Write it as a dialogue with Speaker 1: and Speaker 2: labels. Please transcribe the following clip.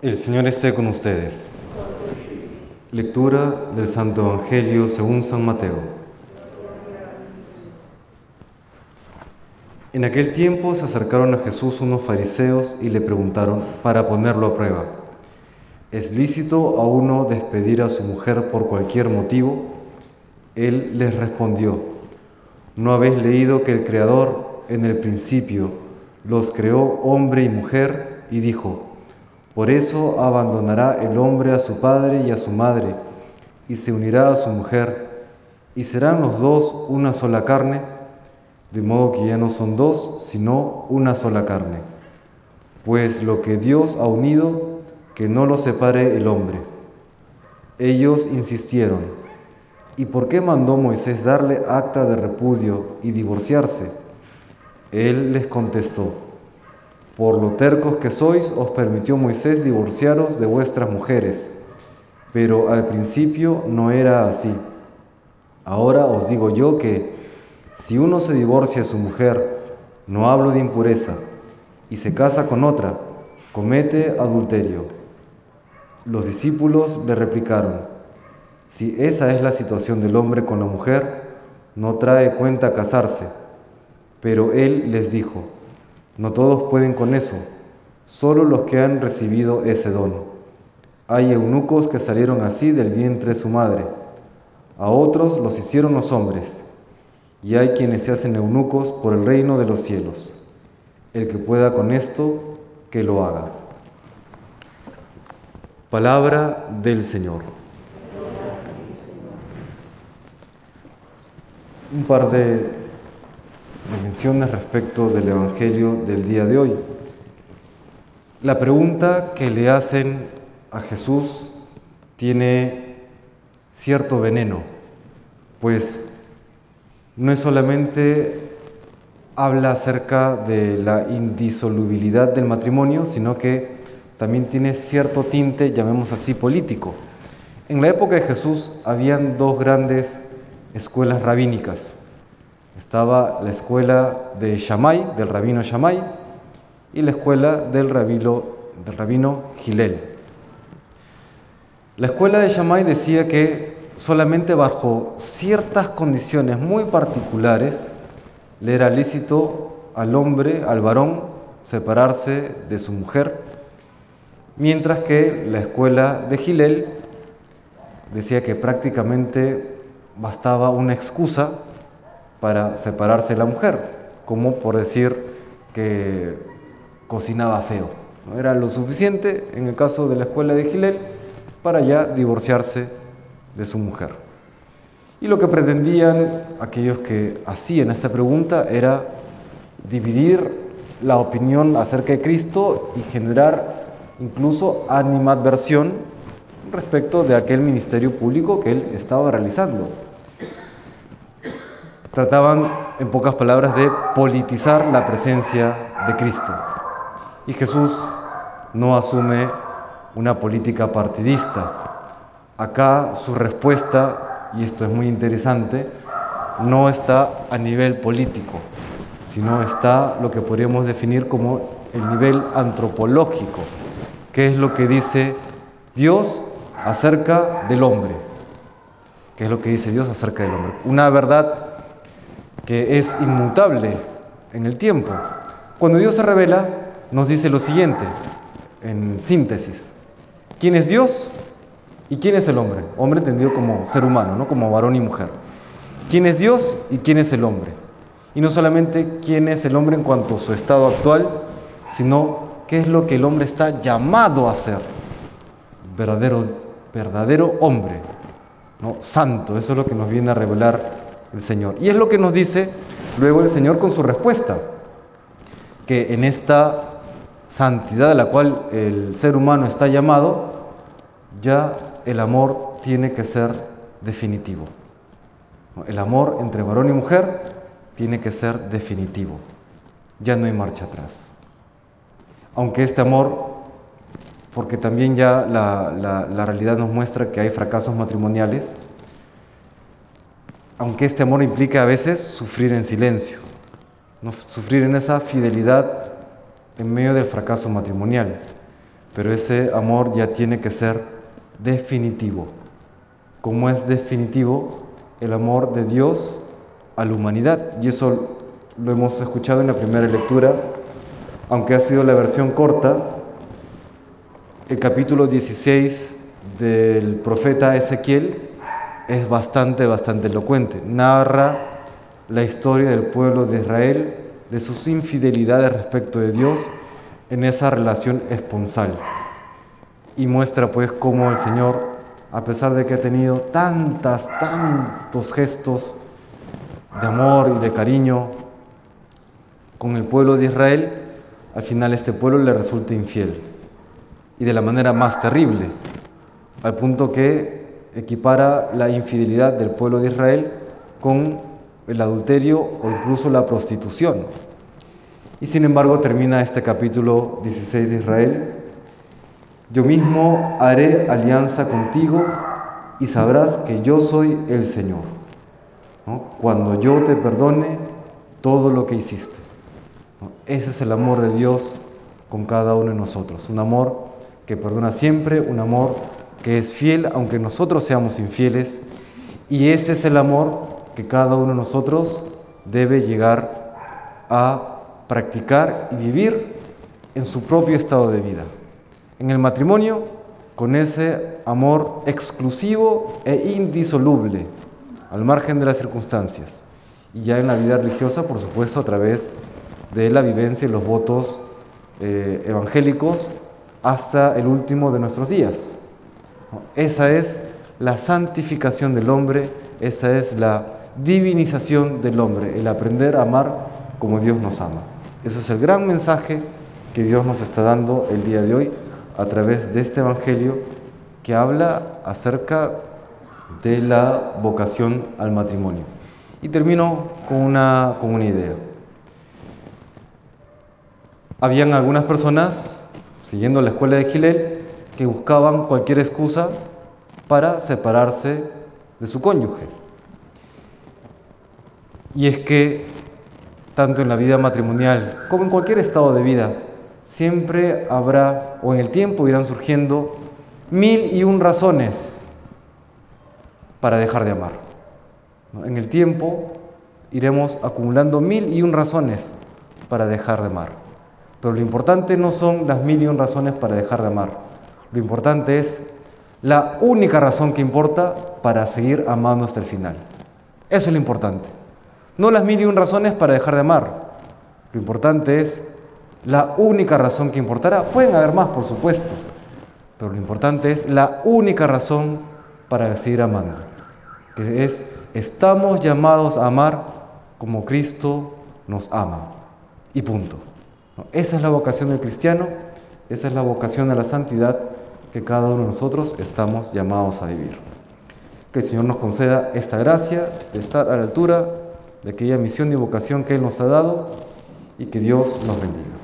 Speaker 1: El Señor esté con ustedes. Lectura del Santo Evangelio según San Mateo. En aquel tiempo se acercaron a Jesús unos fariseos y le preguntaron para ponerlo a prueba, ¿es lícito a uno despedir a su mujer por cualquier motivo? Él les respondió, ¿no habéis leído que el Creador en el principio los creó hombre y mujer y dijo, por eso abandonará el hombre a su padre y a su madre, y se unirá a su mujer, y serán los dos una sola carne, de modo que ya no son dos, sino una sola carne. Pues lo que Dios ha unido, que no lo separe el hombre. Ellos insistieron, ¿y por qué mandó Moisés darle acta de repudio y divorciarse? Él les contestó, por lo tercos que sois, os permitió Moisés divorciaros de vuestras mujeres, pero al principio no era así. Ahora os digo yo que si uno se divorcia de su mujer, no hablo de impureza, y se casa con otra, comete adulterio. Los discípulos le replicaron, si esa es la situación del hombre con la mujer, no trae cuenta casarse. Pero él les dijo, no todos pueden con eso, solo los que han recibido ese don. Hay eunucos que salieron así del vientre de su madre, a otros los hicieron los hombres, y hay quienes se hacen eunucos por el reino de los cielos. El que pueda con esto, que lo haga. Palabra del Señor. Un par de menciones respecto del Evangelio del día de hoy. La pregunta que le hacen a Jesús tiene cierto veneno, pues no es solamente habla acerca de la indisolubilidad del matrimonio, sino que también tiene cierto tinte, llamemos así, político. En la época de Jesús habían dos grandes escuelas rabínicas. Estaba la escuela de Shammai, del rabino Shammai, y la escuela del rabino, del rabino Gilel. La escuela de Shammai decía que solamente bajo ciertas condiciones muy particulares le era lícito al hombre, al varón, separarse de su mujer, mientras que la escuela de Gilel decía que prácticamente bastaba una excusa para separarse de la mujer, como por decir que cocinaba feo. ¿no? Era lo suficiente, en el caso de la escuela de Gilel, para ya divorciarse de su mujer. Y lo que pretendían aquellos que hacían esta pregunta era dividir la opinión acerca de Cristo y generar incluso animadversión respecto de aquel ministerio público que él estaba realizando trataban, en pocas palabras, de politizar la presencia de Cristo. Y Jesús no asume una política partidista. Acá su respuesta, y esto es muy interesante, no está a nivel político, sino está lo que podríamos definir como el nivel antropológico, que es lo que dice Dios acerca del hombre. ¿Qué es lo que dice Dios acerca del hombre? Una verdad que es inmutable en el tiempo. Cuando Dios se revela, nos dice lo siguiente, en síntesis. ¿Quién es Dios y quién es el hombre? Hombre entendido como ser humano, no como varón y mujer. ¿Quién es Dios y quién es el hombre? Y no solamente quién es el hombre en cuanto a su estado actual, sino qué es lo que el hombre está llamado a ser. Verdadero, verdadero hombre, ¿no? santo. Eso es lo que nos viene a revelar el Señor. Y es lo que nos dice luego el Señor con su respuesta, que en esta santidad a la cual el ser humano está llamado, ya el amor tiene que ser definitivo. El amor entre varón y mujer tiene que ser definitivo. Ya no hay marcha atrás. Aunque este amor, porque también ya la, la realidad nos muestra que hay fracasos matrimoniales, aunque este amor implica a veces sufrir en silencio, sufrir en esa fidelidad en medio del fracaso matrimonial. pero ese amor ya tiene que ser definitivo. ¿Cómo es definitivo el amor de Dios a la humanidad? Y eso lo hemos escuchado en la primera lectura, aunque ha sido la versión corta, el capítulo 16 del profeta Ezequiel es bastante, bastante elocuente. Narra la historia del pueblo de Israel, de sus infidelidades respecto de Dios en esa relación esponsal. Y muestra pues cómo el Señor, a pesar de que ha tenido tantas, tantos gestos de amor y de cariño con el pueblo de Israel, al final este pueblo le resulta infiel. Y de la manera más terrible, al punto que equipara la infidelidad del pueblo de Israel con el adulterio o incluso la prostitución. Y sin embargo termina este capítulo 16 de Israel. Yo mismo haré alianza contigo y sabrás que yo soy el Señor. Cuando yo te perdone todo lo que hiciste. Ese es el amor de Dios con cada uno de nosotros. Un amor que perdona siempre, un amor que es fiel aunque nosotros seamos infieles. Y ese es el amor que cada uno de nosotros debe llegar a practicar y vivir en su propio estado de vida. En el matrimonio, con ese amor exclusivo e indisoluble, al margen de las circunstancias. Y ya en la vida religiosa, por supuesto, a través de la vivencia y los votos eh, evangélicos hasta el último de nuestros días. Esa es la santificación del hombre, esa es la divinización del hombre, el aprender a amar como Dios nos ama. Ese es el gran mensaje que Dios nos está dando el día de hoy a través de este Evangelio que habla acerca de la vocación al matrimonio. Y termino con una, con una idea. Habían algunas personas, siguiendo la escuela de Gilel, que buscaban cualquier excusa para separarse de su cónyuge. Y es que tanto en la vida matrimonial como en cualquier estado de vida, siempre habrá o en el tiempo irán surgiendo mil y un razones para dejar de amar. En el tiempo iremos acumulando mil y un razones para dejar de amar. Pero lo importante no son las mil y un razones para dejar de amar. Lo importante es la única razón que importa para seguir amando hasta el final. Eso es lo importante. No las mil y un razones para dejar de amar. Lo importante es la única razón que importará. Pueden haber más, por supuesto, pero lo importante es la única razón para seguir amando. Que es, estamos llamados a amar como Cristo nos ama. Y punto. Esa es la vocación del cristiano, esa es la vocación de la santidad que cada uno de nosotros estamos llamados a vivir. Que el Señor nos conceda esta gracia de estar a la altura de aquella misión y vocación que Él nos ha dado y que Dios nos bendiga.